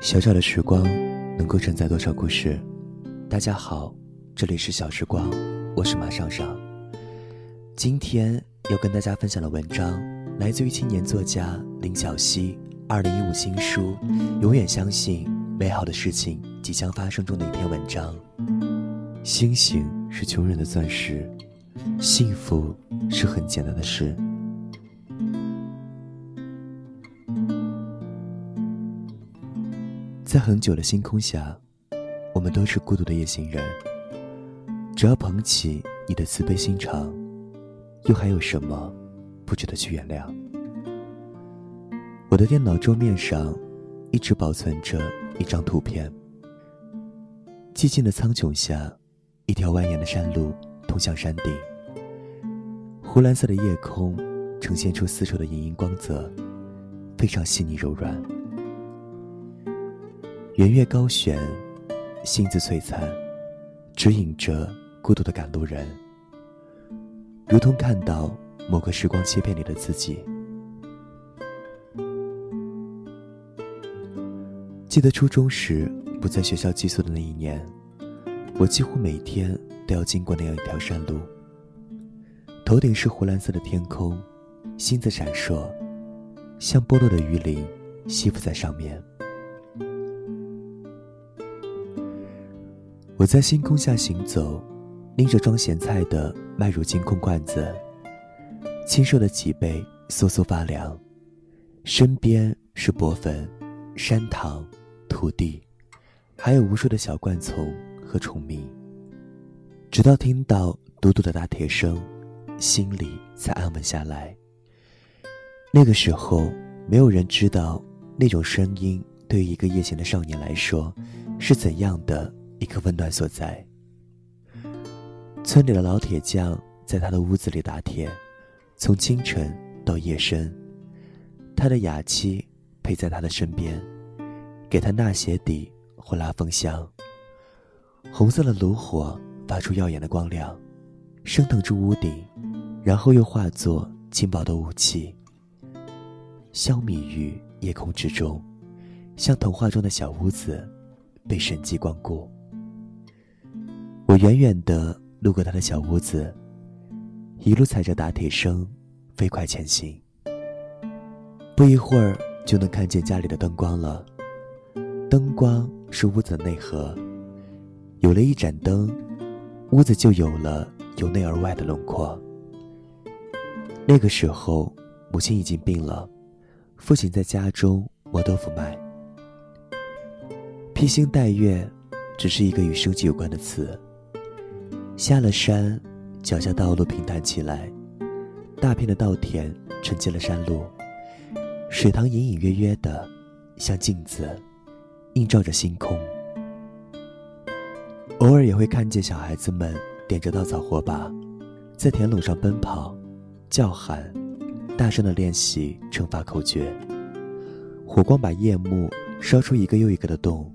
小小的时光，能够承载多少故事？大家好，这里是小时光，我是马上上。今天要跟大家分享的文章，来自于青年作家林小溪二零一五新书《永远相信美好的事情即将发生》中的一篇文章。星星是穷人的钻石，幸福是很简单的事。在很久的星空下，我们都是孤独的夜行人。只要捧起你的慈悲心肠，又还有什么不值得去原谅？我的电脑桌面上一直保存着一张图片。寂静的苍穹下，一条蜿蜒的山路通向山顶。湖蓝色的夜空呈现出丝绸的莹莹光泽，非常细腻柔软。圆月高悬，星子璀璨，指引着孤独的赶路人，如同看到某个时光切片里的自己。记得初中时不在学校寄宿的那一年，我几乎每天都要经过那样一条山路。头顶是湖蓝色的天空，星子闪烁，像剥落的鱼鳞，吸附在上面。我在星空下行走，拎着装咸菜的麦乳精空罐子，清瘦的脊背瑟瑟发凉，身边是薄粉、山塘、土地，还有无数的小灌丛和虫鸣。直到听到嘟嘟的打铁声，心里才安稳下来。那个时候，没有人知道那种声音对于一个夜行的少年来说是怎样的。一个温暖所在。村里的老铁匠在他的屋子里打铁，从清晨到夜深。他的哑妻陪在他的身边，给他纳鞋底或拉风箱。红色的炉火发出耀眼的光亮，升腾至屋顶，然后又化作轻薄的雾气，消弭于夜空之中，像童话中的小屋子，被神迹光顾。我远远地路过他的小屋子，一路踩着打铁声，飞快前行。不一会儿就能看见家里的灯光了。灯光是屋子的内核，有了一盏灯，屋子就有了由内而外的轮廓。那个时候，母亲已经病了，父亲在家中磨豆腐卖。披星戴月，只是一个与生计有关的词。下了山，脚下道路平坦起来，大片的稻田承接了山路，水塘隐隐约约的，像镜子，映照着星空。偶尔也会看见小孩子们点着稻草火把，在田垄上奔跑、叫喊，大声的练习乘法口诀。火光把夜幕烧出一个又一个的洞，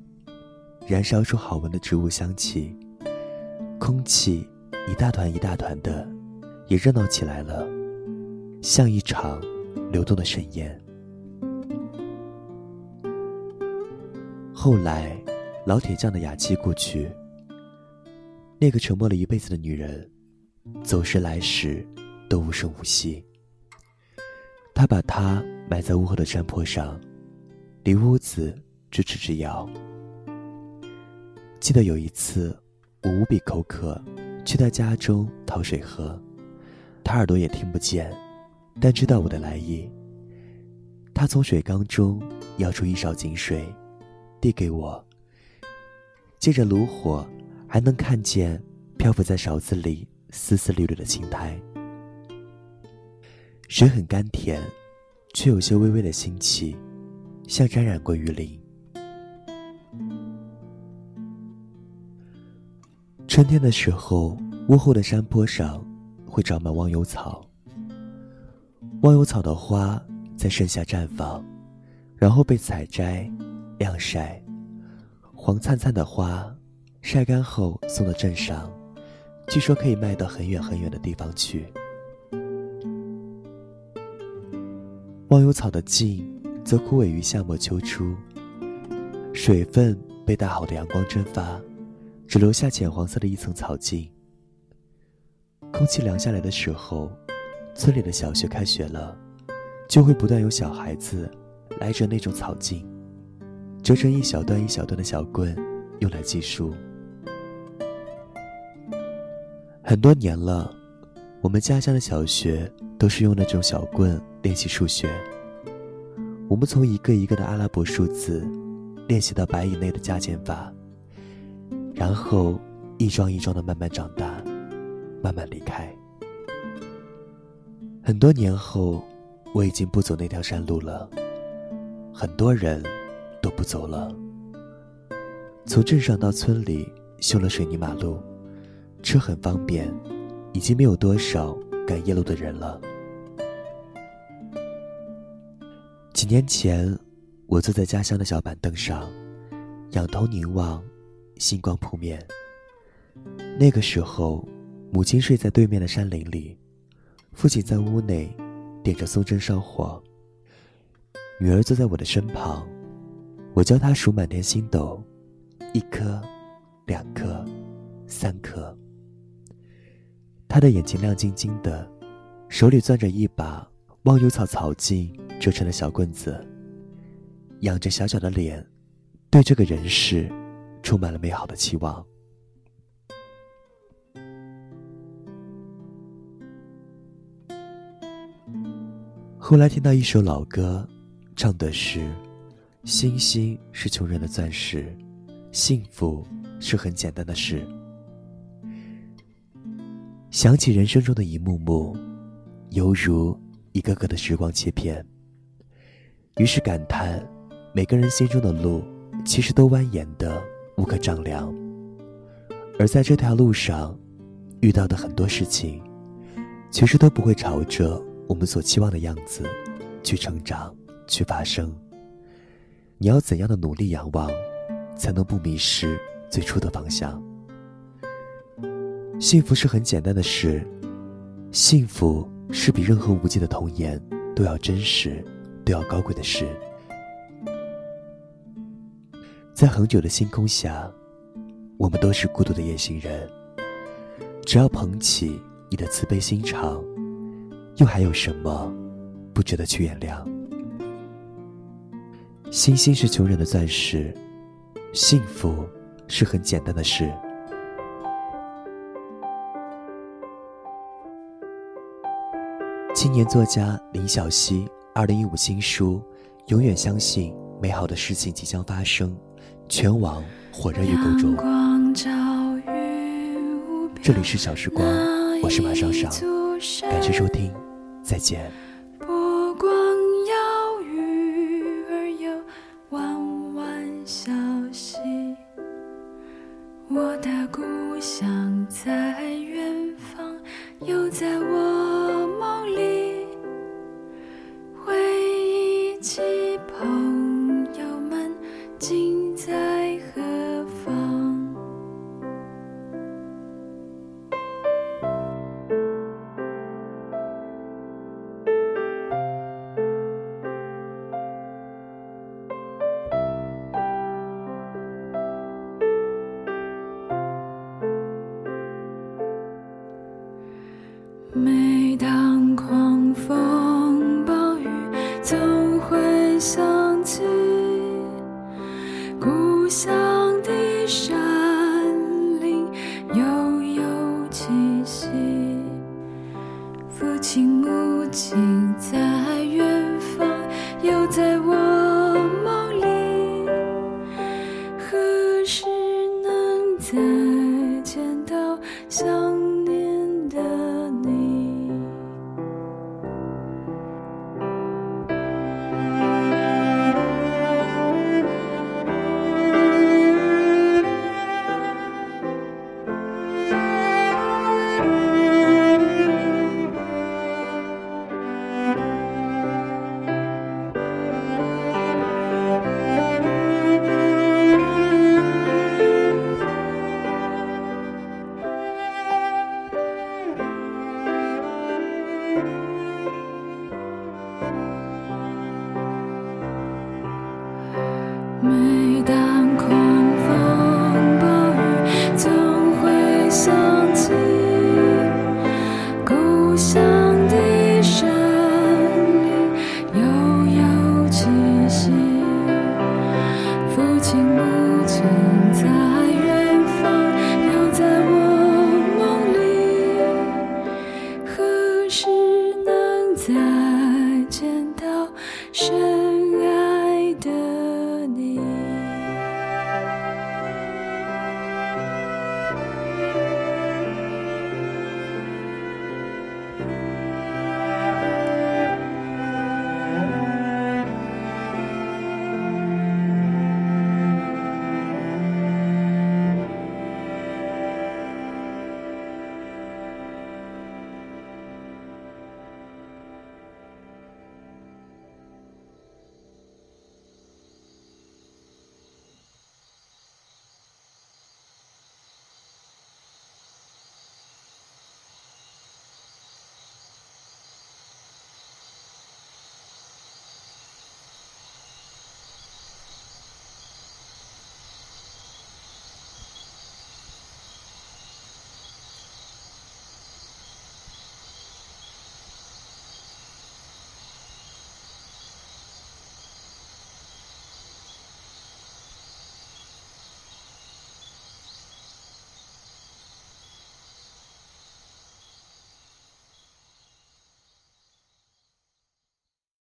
燃烧出好闻的植物香气。空气一大团一大团的，也热闹起来了，像一场流动的盛宴。后来，老铁匠的哑妻故去，那个沉默了一辈子的女人，走时来时都无声无息。他把她埋在屋后的山坡上，离屋子咫尺之遥。记得有一次。我无比口渴，去他家中讨水喝。他耳朵也听不见，但知道我的来意。他从水缸中舀出一勺井水，递给我。借着炉火，还能看见漂浮在勺子里丝丝缕缕的青苔。水很甘甜，却有些微微的腥气，像沾染过鱼鳞。春天的时候，屋后的山坡上会长满忘忧草。忘忧草的花在盛夏绽放，然后被采摘、晾晒。黄灿灿的花晒干后送到镇上，据说可以卖到很远很远的地方去。忘忧草的茎则枯萎于夏末秋初，水分被大好的阳光蒸发，只留下浅黄色的一层草茎。空气凉下来的时候，村里的小学开学了，就会不断有小孩子来着那种草茎，折成一小段一小段的小棍，用来计数。很多年了，我们家乡的小学都是用那种小棍练习数学。我们从一个一个的阿拉伯数字练习到百以内的加减法，然后一桩一桩的慢慢长大，慢慢离开。很多年后，我已经不走那条山路了，很多人都不走了。从镇上到村里修了水泥马路，车很方便，已经没有多少赶夜路的人了。几年前，我坐在家乡的小板凳上，仰头凝望，星光扑面。那个时候，母亲睡在对面的山林里，父亲在屋内点着松针烧火。女儿坐在我的身旁，我教她数满天星斗，一颗，两颗，三颗。她的眼睛亮晶晶的，手里攥着一把忘忧草草茎。折成的小棍子，仰着小小的脸，对这个人世充满了美好的期望。后来听到一首老歌，唱的是：“星星是穷人的钻石，幸福是很简单的事。”想起人生中的一幕幕，犹如一个个的时光切片。于是感叹，每个人心中的路，其实都蜿蜒的无可丈量。而在这条路上，遇到的很多事情，其实都不会朝着我们所期望的样子去成长、去发生。你要怎样的努力仰望，才能不迷失最初的方向？幸福是很简单的事，幸福是比任何无尽的童言都要真实。都要高贵的事，在恒久的星空下，我们都是孤独的夜行人。只要捧起你的慈悲心肠，又还有什么不值得去原谅？星星是穷人的钻石，幸福是很简单的事。青年作家林小溪。二零一五新书，永远相信美好的事情即将发生，全网火热预购中。这里是小时光，我是马上上，感谢收听，再见。父亲母亲在